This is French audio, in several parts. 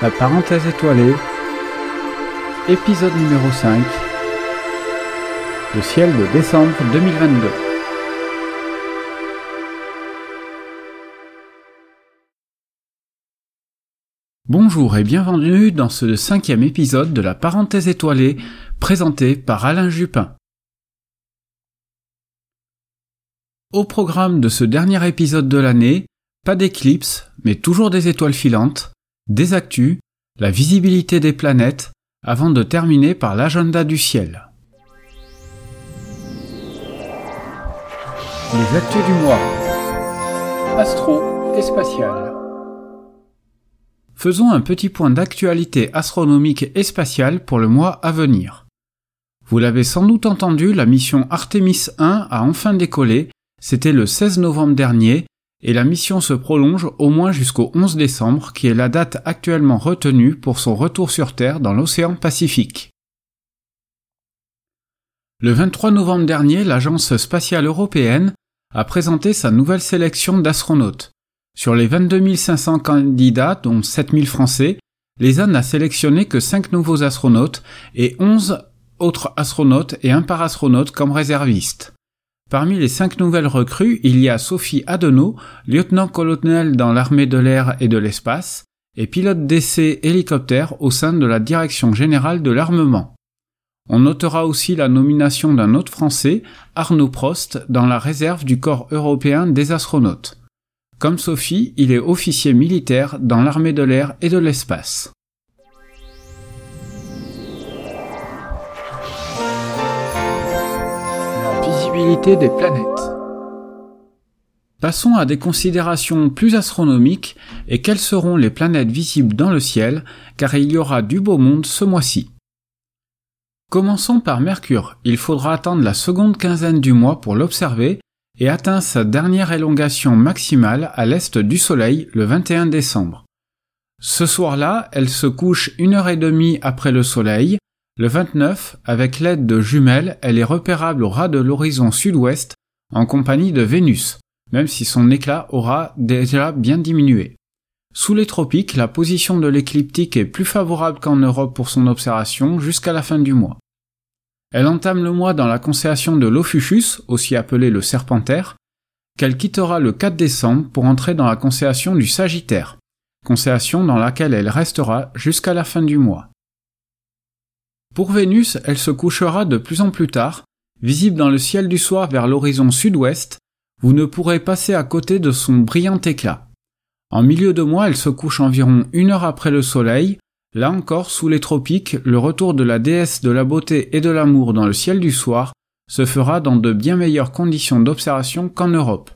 La parenthèse étoilée, épisode numéro 5, le ciel de décembre 2022. Bonjour et bienvenue dans ce cinquième épisode de la parenthèse étoilée présenté par Alain Jupin. Au programme de ce dernier épisode de l'année, pas d'éclipse, mais toujours des étoiles filantes, des actus, la visibilité des planètes, avant de terminer par l'agenda du ciel. Les actus du mois. Astro et spatial. Faisons un petit point d'actualité astronomique et spatiale pour le mois à venir. Vous l'avez sans doute entendu, la mission Artemis 1 a enfin décollé, c'était le 16 novembre dernier, et la mission se prolonge au moins jusqu'au 11 décembre, qui est la date actuellement retenue pour son retour sur Terre dans l'océan Pacifique. Le 23 novembre dernier, l'Agence spatiale européenne a présenté sa nouvelle sélection d'astronautes. Sur les 22 500 candidats, dont 7000 Français, l'ESA n'a sélectionné que 5 nouveaux astronautes et 11 autres astronautes et un parastronaute comme réservistes. Parmi les cinq nouvelles recrues, il y a Sophie Adenau, lieutenant-colonel dans l'armée de l'air et de l'espace, et pilote d'essai hélicoptère au sein de la Direction générale de l'armement. On notera aussi la nomination d'un autre Français, Arnaud Prost, dans la réserve du Corps européen des astronautes. Comme Sophie, il est officier militaire dans l'armée de l'air et de l'espace. Des planètes. Passons à des considérations plus astronomiques et quelles seront les planètes visibles dans le ciel, car il y aura du beau monde ce mois-ci. Commençons par Mercure. Il faudra attendre la seconde quinzaine du mois pour l'observer et atteint sa dernière élongation maximale à l'est du Soleil le 21 décembre. Ce soir-là, elle se couche une heure et demie après le Soleil, le 29, avec l'aide de jumelles, elle est repérable au ras de l'horizon sud-ouest en compagnie de Vénus, même si son éclat aura déjà bien diminué. Sous les tropiques, la position de l'écliptique est plus favorable qu'en Europe pour son observation jusqu'à la fin du mois. Elle entame le mois dans la constellation de l'Ophuchus, aussi appelée le Serpentaire, qu'elle quittera le 4 décembre pour entrer dans la constellation du Sagittaire, constellation dans laquelle elle restera jusqu'à la fin du mois. Pour Vénus, elle se couchera de plus en plus tard, visible dans le ciel du soir vers l'horizon sud-ouest, vous ne pourrez passer à côté de son brillant éclat. En milieu de mois, elle se couche environ une heure après le soleil, là encore sous les tropiques, le retour de la déesse de la beauté et de l'amour dans le ciel du soir se fera dans de bien meilleures conditions d'observation qu'en Europe.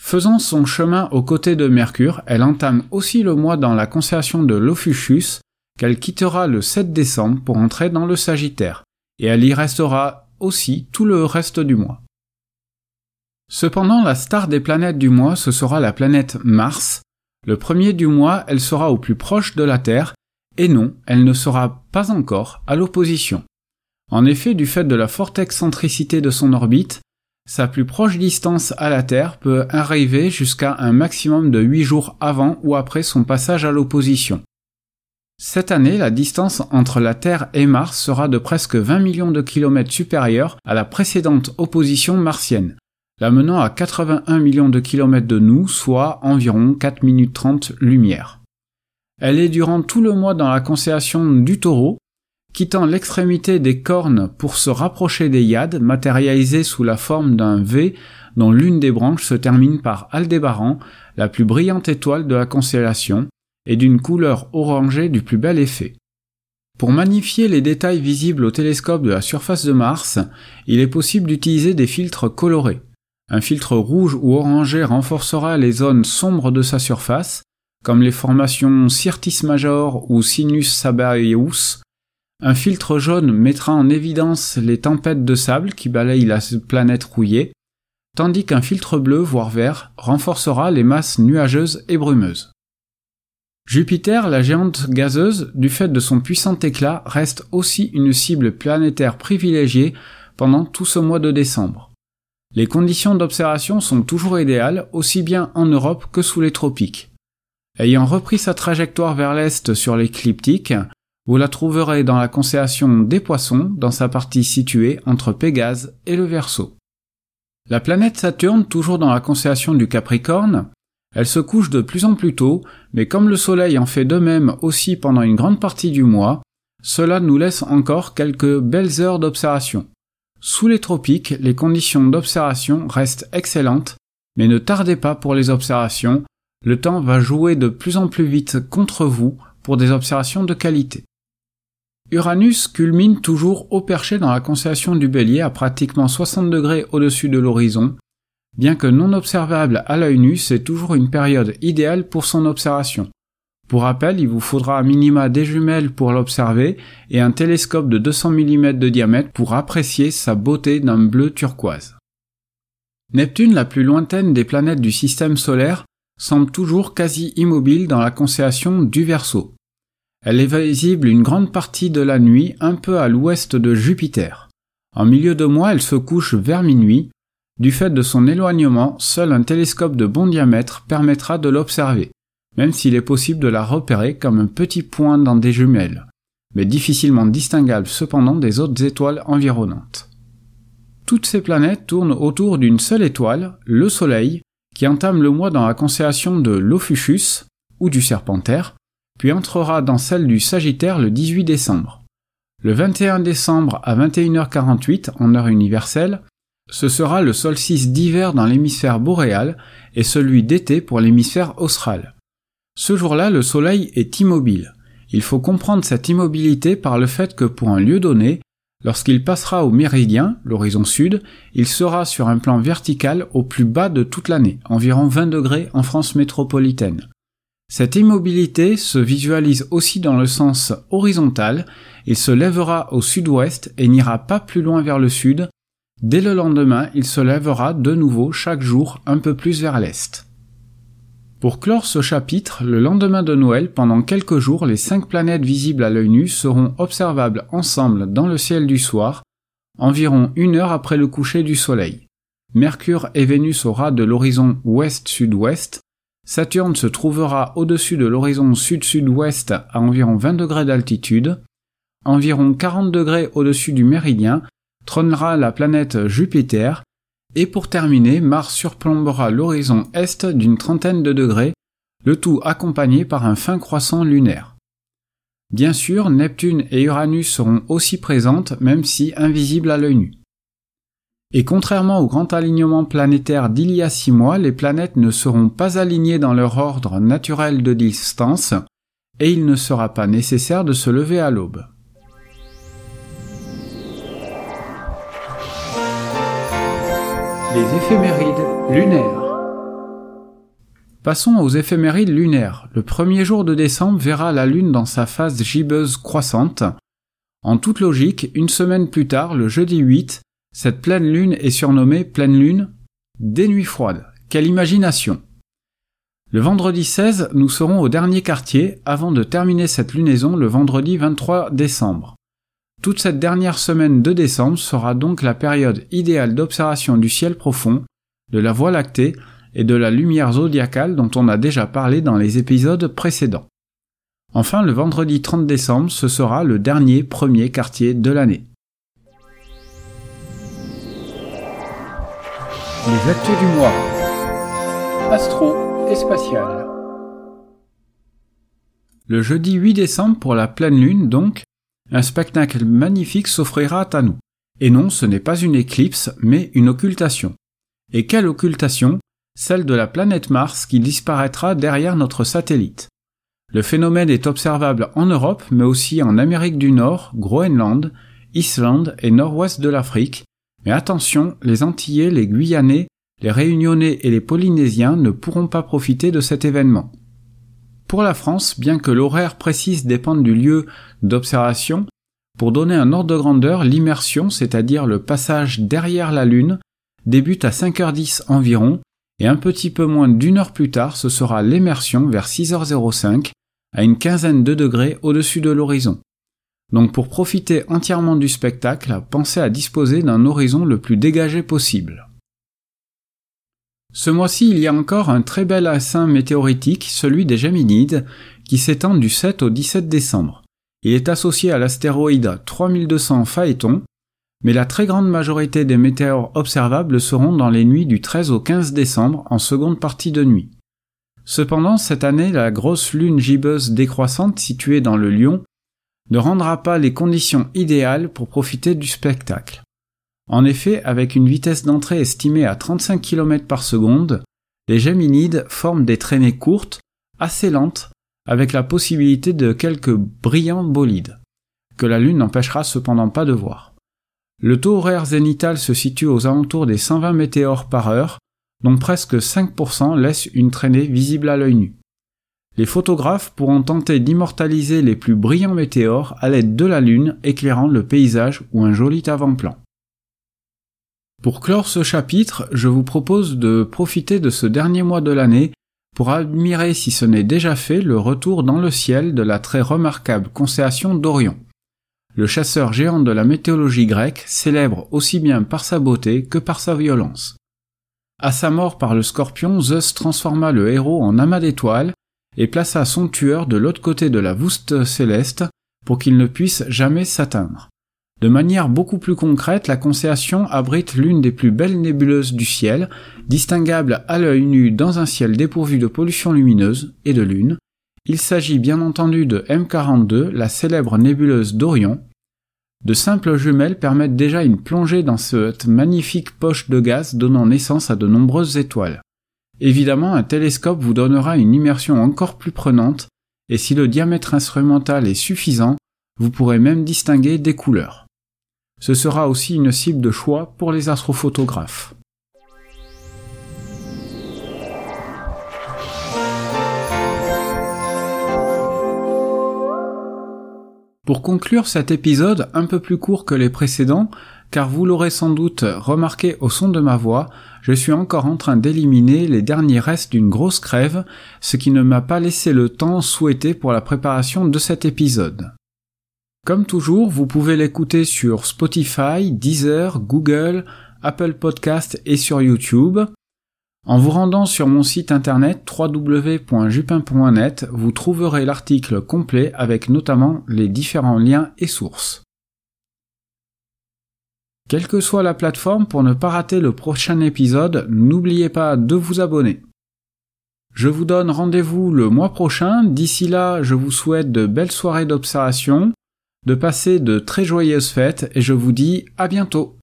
Faisant son chemin aux côtés de Mercure, elle entame aussi le mois dans la constellation de l'Ophuchus, qu'elle quittera le 7 décembre pour entrer dans le Sagittaire, et elle y restera aussi tout le reste du mois. Cependant, la star des planètes du mois, ce sera la planète Mars. Le premier du mois, elle sera au plus proche de la Terre, et non, elle ne sera pas encore à l'opposition. En effet, du fait de la forte excentricité de son orbite, sa plus proche distance à la Terre peut arriver jusqu'à un maximum de 8 jours avant ou après son passage à l'opposition. Cette année, la distance entre la Terre et Mars sera de presque 20 millions de kilomètres supérieure à la précédente opposition martienne, la menant à 81 millions de kilomètres de nous, soit environ 4 minutes 30 lumière. Elle est durant tout le mois dans la constellation du taureau, quittant l'extrémité des cornes pour se rapprocher des Yades, matérialisées sous la forme d'un V dont l'une des branches se termine par Aldébaran, la plus brillante étoile de la constellation, et d'une couleur orangée du plus bel effet. Pour magnifier les détails visibles au télescope de la surface de Mars, il est possible d'utiliser des filtres colorés. Un filtre rouge ou orangé renforcera les zones sombres de sa surface, comme les formations Syrtis Major ou Sinus Sabaeus. Un filtre jaune mettra en évidence les tempêtes de sable qui balayent la planète rouillée, tandis qu'un filtre bleu, voire vert, renforcera les masses nuageuses et brumeuses. Jupiter, la géante gazeuse, du fait de son puissant éclat, reste aussi une cible planétaire privilégiée pendant tout ce mois de décembre. Les conditions d'observation sont toujours idéales, aussi bien en Europe que sous les tropiques. Ayant repris sa trajectoire vers l'est sur l'écliptique, vous la trouverez dans la constellation des Poissons, dans sa partie située entre Pégase et le Verseau. La planète Saturne, toujours dans la constellation du Capricorne, elle se couche de plus en plus tôt, mais comme le Soleil en fait de même aussi pendant une grande partie du mois, cela nous laisse encore quelques belles heures d'observation. Sous les tropiques, les conditions d'observation restent excellentes, mais ne tardez pas pour les observations, le temps va jouer de plus en plus vite contre vous pour des observations de qualité. Uranus culmine toujours au perché dans la constellation du Bélier à pratiquement 60 degrés au-dessus de l'horizon. Bien que non observable à l'œil nu, c'est toujours une période idéale pour son observation. Pour rappel, il vous faudra à minima des jumelles pour l'observer et un télescope de 200 mm de diamètre pour apprécier sa beauté d'un bleu turquoise. Neptune, la plus lointaine des planètes du système solaire, semble toujours quasi immobile dans la constellation du Verseau. Elle est visible une grande partie de la nuit un peu à l'ouest de Jupiter. En milieu de mois, elle se couche vers minuit. Du fait de son éloignement, seul un télescope de bon diamètre permettra de l'observer, même s'il est possible de la repérer comme un petit point dans des jumelles, mais difficilement distinguable cependant des autres étoiles environnantes. Toutes ces planètes tournent autour d'une seule étoile, le Soleil, qui entame le mois dans la constellation de l'Ophuchus, ou du Serpentaire, puis entrera dans celle du Sagittaire le 18 décembre. Le 21 décembre à 21h48 en heure universelle, ce sera le solstice d'hiver dans l'hémisphère boréal et celui d'été pour l'hémisphère austral. Ce jour-là, le Soleil est immobile. Il faut comprendre cette immobilité par le fait que pour un lieu donné, lorsqu'il passera au méridien, l'horizon sud, il sera sur un plan vertical au plus bas de toute l'année, environ 20 degrés en France métropolitaine. Cette immobilité se visualise aussi dans le sens horizontal, il se lèvera au sud-ouest et n'ira pas plus loin vers le sud. Dès le lendemain, il se lèvera de nouveau chaque jour un peu plus vers l'est. Pour clore ce chapitre, le lendemain de Noël, pendant quelques jours, les cinq planètes visibles à l'œil nu seront observables ensemble dans le ciel du soir, environ une heure après le coucher du soleil. Mercure et Vénus aura de l'horizon ouest-sud-ouest, Saturne se trouvera au-dessus de l'horizon sud-sud-ouest à environ 20 degrés d'altitude. Environ 40 degrés au-dessus du méridien trônera la planète Jupiter. Et pour terminer, Mars surplombera l'horizon est d'une trentaine de degrés, le tout accompagné par un fin croissant lunaire. Bien sûr, Neptune et Uranus seront aussi présentes, même si invisibles à l'œil nu. Et contrairement au grand alignement planétaire d'il y a six mois, les planètes ne seront pas alignées dans leur ordre naturel de distance, et il ne sera pas nécessaire de se lever à l'aube. Les éphémérides lunaires. Passons aux éphémérides lunaires. Le premier jour de décembre verra la Lune dans sa phase gibbeuse croissante. En toute logique, une semaine plus tard, le jeudi 8, cette pleine lune est surnommée pleine lune des nuits froides. Quelle imagination Le vendredi 16, nous serons au dernier quartier avant de terminer cette lunaison le vendredi 23 décembre. Toute cette dernière semaine de décembre sera donc la période idéale d'observation du ciel profond, de la Voie lactée et de la lumière zodiacale dont on a déjà parlé dans les épisodes précédents. Enfin, le vendredi 30 décembre, ce sera le dernier premier quartier de l'année. Les du mois. Astro et spatial. Le jeudi 8 décembre pour la pleine lune donc, un spectacle magnifique s'offrira à nous. Et non, ce n'est pas une éclipse, mais une occultation. Et quelle occultation? Celle de la planète Mars qui disparaîtra derrière notre satellite. Le phénomène est observable en Europe, mais aussi en Amérique du Nord, Groenland, Islande et nord-ouest de l'Afrique, mais attention, les Antillais, les Guyanais, les Réunionnais et les Polynésiens ne pourront pas profiter de cet événement. Pour la France, bien que l'horaire précis dépende du lieu d'observation, pour donner un ordre de grandeur, l'immersion, c'est-à-dire le passage derrière la Lune, débute à 5h10 environ, et un petit peu moins d'une heure plus tard, ce sera l'immersion vers 6h05, à une quinzaine de degrés au-dessus de l'horizon. Donc pour profiter entièrement du spectacle, pensez à disposer d'un horizon le plus dégagé possible. Ce mois-ci, il y a encore un très bel assin météoritique, celui des Géminides, qui s'étend du 7 au 17 décembre. Il est associé à l'astéroïde 3200 Phaéton, mais la très grande majorité des météores observables seront dans les nuits du 13 au 15 décembre en seconde partie de nuit. Cependant, cette année, la grosse lune gibbeuse décroissante située dans le Lion ne rendra pas les conditions idéales pour profiter du spectacle. En effet, avec une vitesse d'entrée estimée à 35 km par seconde, les Géminides forment des traînées courtes, assez lentes, avec la possibilité de quelques brillants bolides, que la Lune n'empêchera cependant pas de voir. Le taux horaire zénital se situe aux alentours des 120 météores par heure, dont presque 5% laissent une traînée visible à l'œil nu. Les photographes pourront tenter d'immortaliser les plus brillants météores à l'aide de la Lune éclairant le paysage ou un joli avant-plan. Pour clore ce chapitre, je vous propose de profiter de ce dernier mois de l'année pour admirer, si ce n'est déjà fait, le retour dans le ciel de la très remarquable constellation d'Orion. Le chasseur géant de la mythologie grecque, célèbre aussi bien par sa beauté que par sa violence. À sa mort par le scorpion, Zeus transforma le héros en amas d'étoiles et plaça son tueur de l'autre côté de la voûte céleste pour qu'il ne puisse jamais s'atteindre. De manière beaucoup plus concrète, la constellation abrite l'une des plus belles nébuleuses du ciel, distinguable à l'œil nu dans un ciel dépourvu de pollution lumineuse et de lune. Il s'agit bien entendu de M42, la célèbre nébuleuse d'Orion. De simples jumelles permettent déjà une plongée dans cette magnifique poche de gaz donnant naissance à de nombreuses étoiles. Évidemment, un télescope vous donnera une immersion encore plus prenante, et si le diamètre instrumental est suffisant, vous pourrez même distinguer des couleurs. Ce sera aussi une cible de choix pour les astrophotographes. Pour conclure cet épisode un peu plus court que les précédents, car vous l'aurez sans doute remarqué au son de ma voix, je suis encore en train d'éliminer les derniers restes d'une grosse crève, ce qui ne m'a pas laissé le temps souhaité pour la préparation de cet épisode. Comme toujours, vous pouvez l'écouter sur Spotify, Deezer, Google, Apple Podcast et sur YouTube. En vous rendant sur mon site internet www.jupin.net, vous trouverez l'article complet avec notamment les différents liens et sources. Quelle que soit la plateforme, pour ne pas rater le prochain épisode, n'oubliez pas de vous abonner. Je vous donne rendez-vous le mois prochain. D'ici là, je vous souhaite de belles soirées d'observation de passer de très joyeuses fêtes et je vous dis à bientôt.